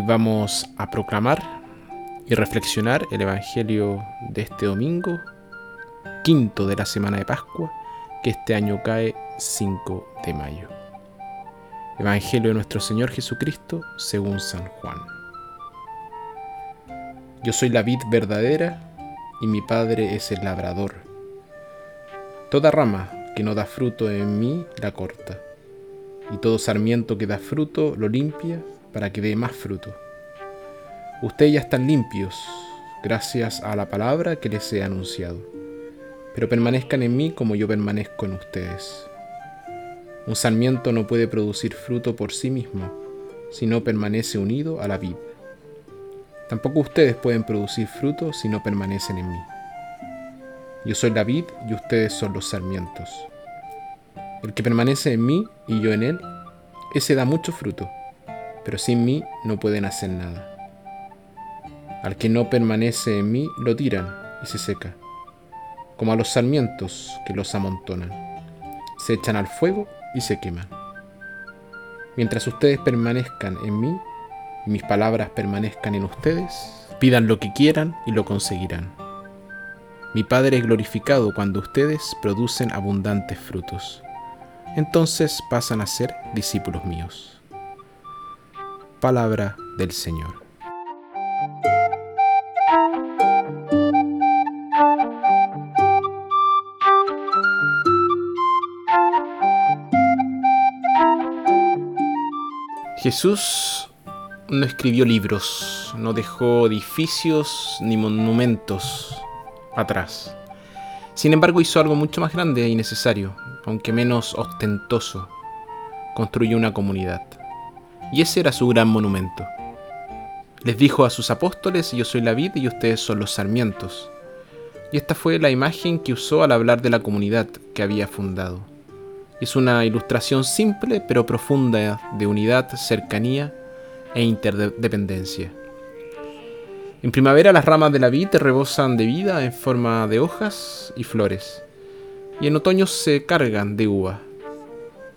vamos a proclamar y reflexionar el Evangelio de este domingo, quinto de la semana de Pascua, que este año cae 5 de mayo. Evangelio de nuestro Señor Jesucristo según San Juan. Yo soy la vid verdadera y mi Padre es el labrador. Toda rama que no da fruto en mí la corta, y todo sarmiento que da fruto lo limpia para que dé más fruto. Ustedes ya están limpios gracias a la palabra que les he anunciado, pero permanezcan en mí como yo permanezco en ustedes. Un sarmiento no puede producir fruto por sí mismo si no permanece unido a la vid. Tampoco ustedes pueden producir fruto si no permanecen en mí. Yo soy la vid y ustedes son los sarmientos. El que permanece en mí y yo en él, ese da mucho fruto pero sin mí no pueden hacer nada. Al que no permanece en mí lo tiran y se seca, como a los sarmientos que los amontonan. Se echan al fuego y se queman. Mientras ustedes permanezcan en mí y mis palabras permanezcan en ustedes, pidan lo que quieran y lo conseguirán. Mi Padre es glorificado cuando ustedes producen abundantes frutos. Entonces pasan a ser discípulos míos. Palabra del Señor. Jesús no escribió libros, no dejó edificios ni monumentos atrás. Sin embargo, hizo algo mucho más grande y necesario, aunque menos ostentoso. Construyó una comunidad y ese era su gran monumento. Les dijo a sus apóstoles, yo soy la vid y ustedes son los sarmientos. Y esta fue la imagen que usó al hablar de la comunidad que había fundado. Es una ilustración simple pero profunda de unidad, cercanía e interdependencia. En primavera las ramas de la vid rebosan de vida en forma de hojas y flores, y en otoño se cargan de uva.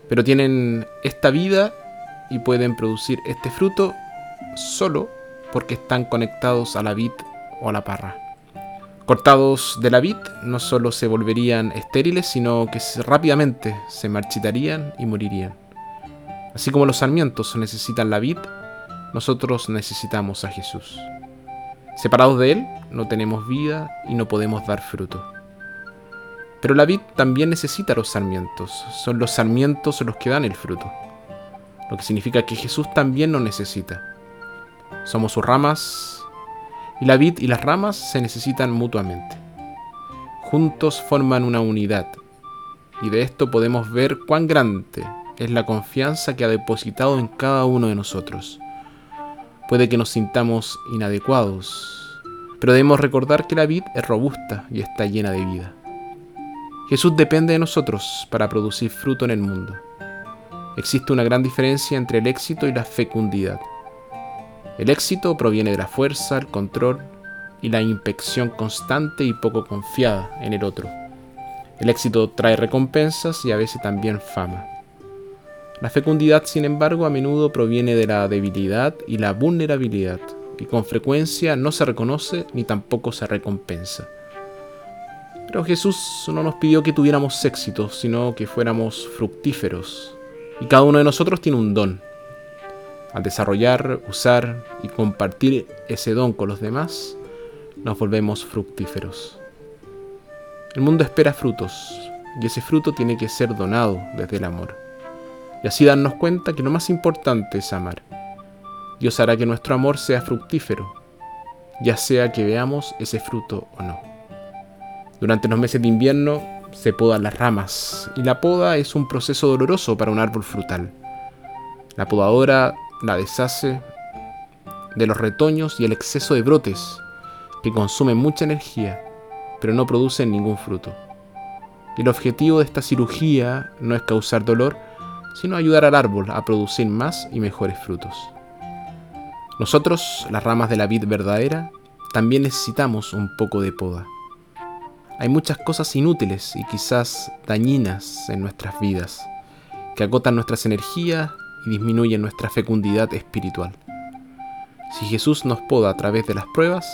Pero tienen esta vida y pueden producir este fruto solo porque están conectados a la vid o a la parra. Cortados de la vid, no solo se volverían estériles, sino que rápidamente se marchitarían y morirían. Así como los sarmientos necesitan la vid, nosotros necesitamos a Jesús. Separados de Él, no tenemos vida y no podemos dar fruto. Pero la vid también necesita los sarmientos, son los sarmientos los que dan el fruto lo que significa que Jesús también nos necesita. Somos sus ramas y la vid y las ramas se necesitan mutuamente. Juntos forman una unidad y de esto podemos ver cuán grande es la confianza que ha depositado en cada uno de nosotros. Puede que nos sintamos inadecuados, pero debemos recordar que la vid es robusta y está llena de vida. Jesús depende de nosotros para producir fruto en el mundo. Existe una gran diferencia entre el éxito y la fecundidad. El éxito proviene de la fuerza, el control y la inspección constante y poco confiada en el otro. El éxito trae recompensas y a veces también fama. La fecundidad, sin embargo, a menudo proviene de la debilidad y la vulnerabilidad, y con frecuencia no se reconoce ni tampoco se recompensa. Pero Jesús no nos pidió que tuviéramos éxito, sino que fuéramos fructíferos, y cada uno de nosotros tiene un don. Al desarrollar, usar y compartir ese don con los demás, nos volvemos fructíferos. El mundo espera frutos y ese fruto tiene que ser donado desde el amor. Y así darnos cuenta que lo más importante es amar. Dios hará que nuestro amor sea fructífero, ya sea que veamos ese fruto o no. Durante los meses de invierno se podan las ramas y la poda es un proceso doloroso para un árbol frutal. La podadora la deshace de los retoños y el exceso de brotes que consumen mucha energía pero no producen ningún fruto. El objetivo de esta cirugía no es causar dolor, sino ayudar al árbol a producir más y mejores frutos. Nosotros, las ramas de la vid verdadera, también necesitamos un poco de poda. Hay muchas cosas inútiles y quizás dañinas en nuestras vidas, que agotan nuestras energías y disminuyen nuestra fecundidad espiritual. Si Jesús nos poda a través de las pruebas,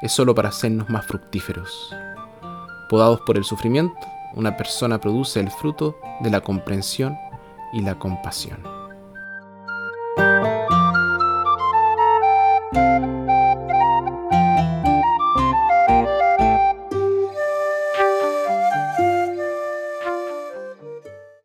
es solo para hacernos más fructíferos. Podados por el sufrimiento, una persona produce el fruto de la comprensión y la compasión.